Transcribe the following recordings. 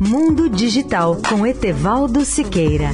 Mundo Digital com Etevaldo Siqueira.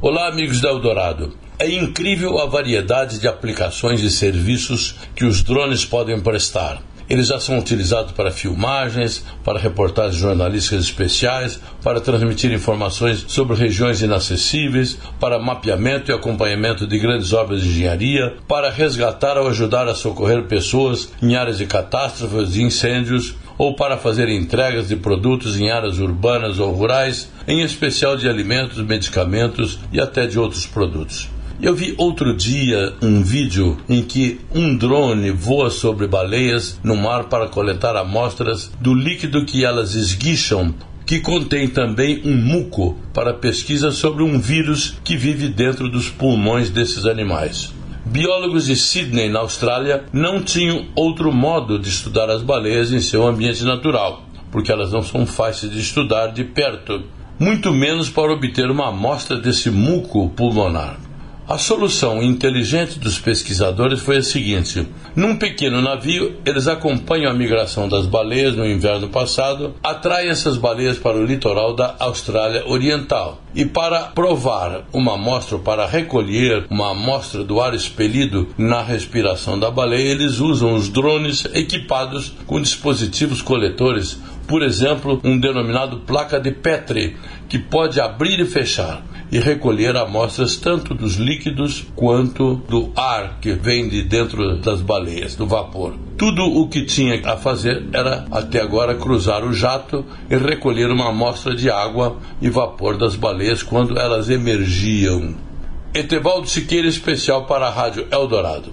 Olá, amigos da Eldorado. É incrível a variedade de aplicações e serviços que os drones podem prestar. Eles já são utilizados para filmagens, para reportagens jornalísticas especiais, para transmitir informações sobre regiões inacessíveis, para mapeamento e acompanhamento de grandes obras de engenharia, para resgatar ou ajudar a socorrer pessoas em áreas de catástrofes e incêndios, ou para fazer entregas de produtos em áreas urbanas ou rurais, em especial de alimentos, medicamentos e até de outros produtos. Eu vi outro dia um vídeo em que um drone voa sobre baleias no mar para coletar amostras do líquido que elas esguicham que contém também um muco para pesquisa sobre um vírus que vive dentro dos pulmões desses animais. Biólogos de Sydney, na Austrália, não tinham outro modo de estudar as baleias em seu ambiente natural, porque elas não são fáceis de estudar de perto, muito menos para obter uma amostra desse muco pulmonar. A solução inteligente dos pesquisadores foi a seguinte: num pequeno navio, eles acompanham a migração das baleias no inverno passado, atraem essas baleias para o litoral da Austrália Oriental. E para provar uma amostra, para recolher uma amostra do ar expelido na respiração da baleia, eles usam os drones equipados com dispositivos coletores, por exemplo, um denominado placa de Petri, que pode abrir e fechar e recolher amostras tanto dos líquidos quanto do ar que vem de dentro das baleias, do vapor. Tudo o que tinha a fazer era, até agora, cruzar o jato e recolher uma amostra de água e vapor das baleias quando elas emergiam. Etevaldo Siqueira, especial para a Rádio Eldorado.